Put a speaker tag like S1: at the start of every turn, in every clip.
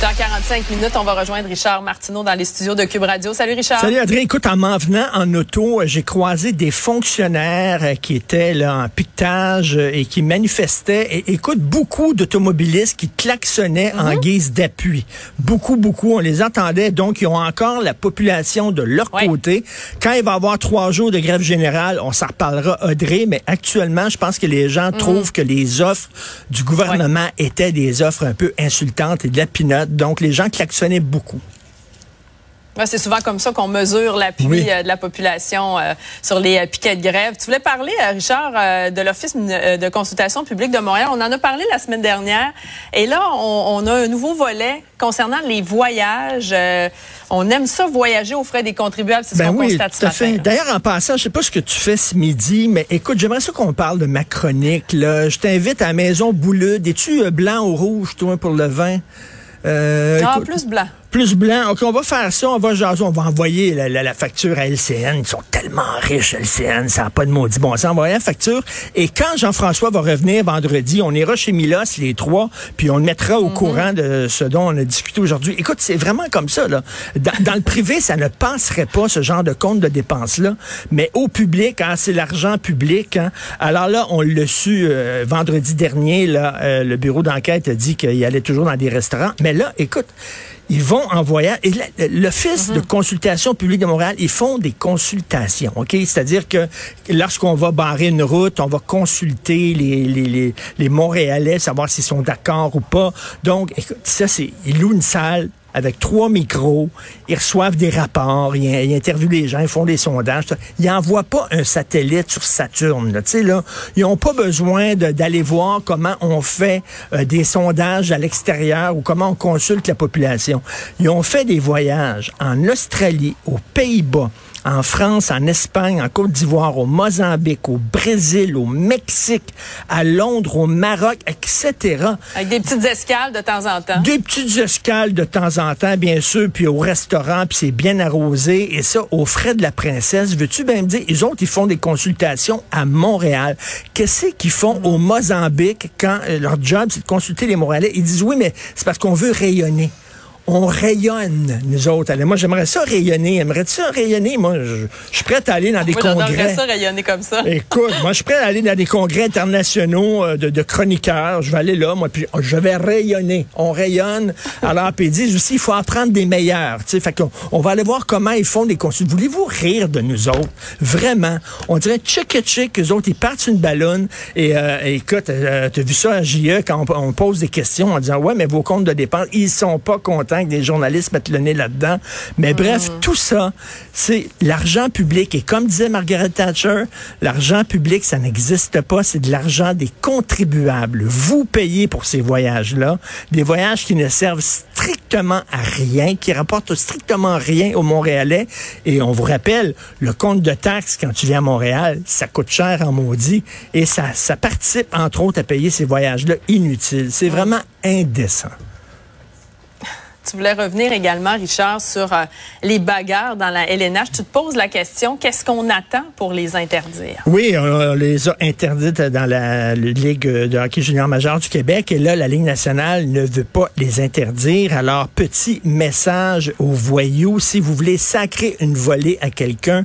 S1: 45 minutes, on va rejoindre Richard Martineau dans les studios de Cube Radio. Salut Richard.
S2: Salut Adrien. Écoute, en m'en venant en auto, j'ai croisé des fonctionnaires euh, qui étaient là en piquetage euh, et qui manifestaient. Et écoute, beaucoup d'automobilistes qui klaxonnaient en mhm. guise d'appui. Beaucoup, beaucoup. On les entendait. Donc, ils ont encore la population de leur côté. Quand il va y avoir trois jours de grève générale, on s'en reparlera, Audrey. Mais actuellement, je pense que les gens mhm. trouvent que les offres du gouvernement étaient des offres un peu insultantes et de la pinote. Donc, les gens klaxonnaient beaucoup.
S1: c'est souvent comme ça qu'on mesure l'appui euh, de la population euh, sur les euh, piquets de grève. Tu voulais parler, Richard, de l'Office de consultation publique de Montréal. On en a parlé la semaine dernière. Et là, on, a un nouveau volet concernant les voyages. on aime ça voyager aux frais des contribuables, c'est ce ben qu'on oui, constate
S2: tout D'ailleurs, en passant, je sais pas ce que tu fais ce midi, mais écoute, j'aimerais ça qu'on parle de ma chronique. Là. Je t'invite à la Maison Bouleud. Es-tu blanc ou rouge, toi, pour le vin?
S1: Euh, ah, plus blanc
S2: plus blanc. OK, on va faire ça, on va jaser, on va envoyer la, facture à LCN. Ils sont tellement riches, LCN, ça n'a pas de maudit bon sens. On va envoyer la facture. Et quand Jean-François va revenir vendredi, on ira chez Milos, les trois, puis on le mettra au mhm. courant de ce dont on a discuté aujourd'hui. Écoute, c'est vraiment comme ça, là. Dans, le privé, ça ne passerait pas, ce genre de compte de dépenses-là. Mais au public, hein, c'est l'argent public. Hein. Alors là, on l'a su euh, vendredi dernier, là, euh, le bureau d'enquête a dit qu'il allait toujours dans des restaurants. Mais là, écoute, ils vont en voyage. Et l'Office de mhm. consultation publique de Montréal, ils font des consultations, OK? C'est-à-dire que lorsqu'on va barrer une route, on va consulter les, les, les, les Montréalais, savoir s'ils sont d'accord ou pas. Donc, écoute, ça, c'est, ils louent une salle avec trois micros, ils reçoivent des rapports, ils, interviewent les gens, ils font des sondages. Ils n'envoient pas un satellite sur Saturne. Là. Là, ils n'ont pas besoin d'aller voir comment on fait euh, des sondages à l'extérieur ou comment on consulte la population. Ils ont fait des voyages en Australie, aux Pays-Bas, en France, en Espagne, en Côte d'Ivoire, au Mozambique, au Brésil, au Mexique, à Londres, au Maroc, etc.
S1: Avec des petites escales de temps en temps.
S2: Des petites escales de temps en temps, bien sûr, puis au restaurant, puis c'est bien arrosé, et ça, aux frais de la princesse. Veux-tu bien me dire, ils autres, ils font des consultations à Montréal. Qu'est-ce qu'ils font au Mozambique quand euh, leur job, c'est de consulter les Montréalais? Ils disent, oui, mais c'est parce qu'on veut rayonner on rayonne, nous autres. Allez, moi, j'aimerais ça rayonner. Aimerais-tu ça rayonner? Moi, je, suis prêt à aller dans des congrès. J'aimerais
S1: ça rayonner comme ça.
S2: Écoute, moi, je suis prêt à aller dans des congrès internationaux euh, de, chroniqueurs. Je vais aller là, moi, puis je vais rayonner. On rayonne. Alors, puis ils disent aussi, il faut apprendre des meilleurs. Tu sais, fait qu'on on va aller voir comment ils font des consultes. Voulez-vous rire de nous autres? Vraiment. On dirait chick chick, eux autres, ils partent une ballonne. Et, euh, écoute, euh, tu as vu ça à JE quand on, on, pose des questions en disant, ouais, mais vos comptes de dépenses, ils sont pas contents que des journalistes mettent le nez là-dedans. Mais bref, mm. tout ça, c'est l'argent public. Et comme disait Margaret Thatcher, l'argent public, ça n'existe pas. C'est de l'argent des contribuables. Vous payez pour ces voyages-là. Des voyages qui ne servent strictement à rien, qui rapportent strictement rien aux Montréalais. Et on vous rappelle, le compte de taxes quand tu viens à Montréal, ça coûte cher en maudit. Et ça, ça participe, entre autres, à payer ces voyages-là inutiles. C'est vraiment indécent.
S1: Tu voulais revenir également, Richard, sur euh, les bagarres dans la LNH. Tu te poses la question, qu'est-ce qu'on attend pour les interdire?
S2: Oui, on les a interdites dans la Ligue de hockey junior majeur du Québec. Et là, la Ligue nationale ne veut pas les interdire. Alors, petit message aux voyous, si vous voulez sacrer une volée à quelqu'un,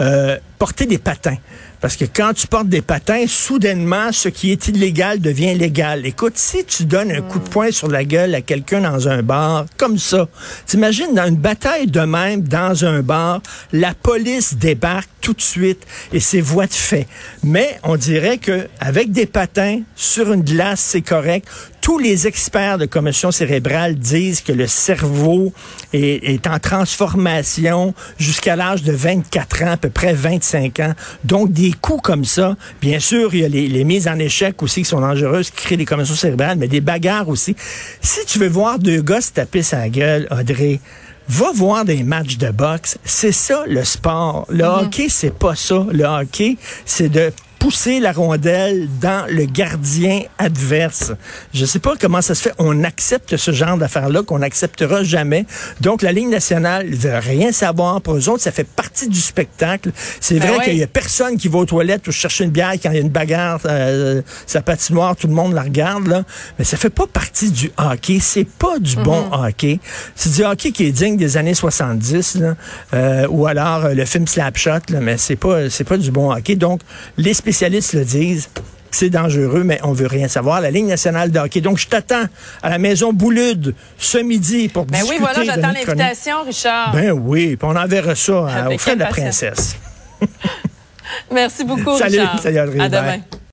S2: euh, portez des patins. Parce que quand tu portes des patins, soudainement, ce qui est illégal devient légal. Écoute, si tu donnes un coup de poing sur la gueule à quelqu'un dans un bar, comme ça, t'imagines dans une bataille de même, dans un bar, la police débarque tout de suite et c'est voie de fait. Mais on dirait que avec des patins sur une glace, c'est correct tous les experts de commotion cérébrale disent que le cerveau est, en transformation jusqu'à l'âge de 24 ans, à peu près 25 ans. Donc, des coups comme ça, bien sûr, il y a les, mises en échec aussi qui sont dangereuses, qui créent des commotions cérébrales, mais des bagarres aussi. Si tu veux voir deux gars se taper sa gueule, Audrey, va voir des matchs de boxe. C'est ça le sport. Le mm-hmm. hockey, c'est pas ça. Le hockey, c'est de pousser la rondelle dans le gardien adverse. Je sais pas comment ça se fait. On accepte ce genre d'affaires-là qu'on n'acceptera jamais. Donc, la Ligue nationale ne veut rien savoir. Pour eux autres, ça fait partie du spectacle. C'est
S1: Ben
S2: vrai qu'il y a personne qui va aux toilettes ou chercher une bière quand il y a une bagarre, euh, sa patinoire, tout le monde la regarde, là. Mais ça fait pas partie du hockey. C'est pas du bon hockey. C'est du hockey qui est digne des années 70, là. Euh, ou alors euh, le film Slapshot, là. Mais c'est pas, pas du bon hockey. Donc, les spécialistes le disent. C'est dangereux, mais on veut rien savoir. La Ligue nationale de hockey. Donc, je t'attends à la maison Boulude ce midi pour
S1: Ben oui,
S2: discuter
S1: voilà,
S2: de
S1: j'attends
S2: notre chronique.
S1: l'invitation, Richard.
S2: Ben oui, puis on enverra ça
S1: Avec
S2: au frère de la princesse.
S1: Merci beaucoup,
S2: Salut,
S1: Richard.
S2: salut, Audrey
S1: À demain.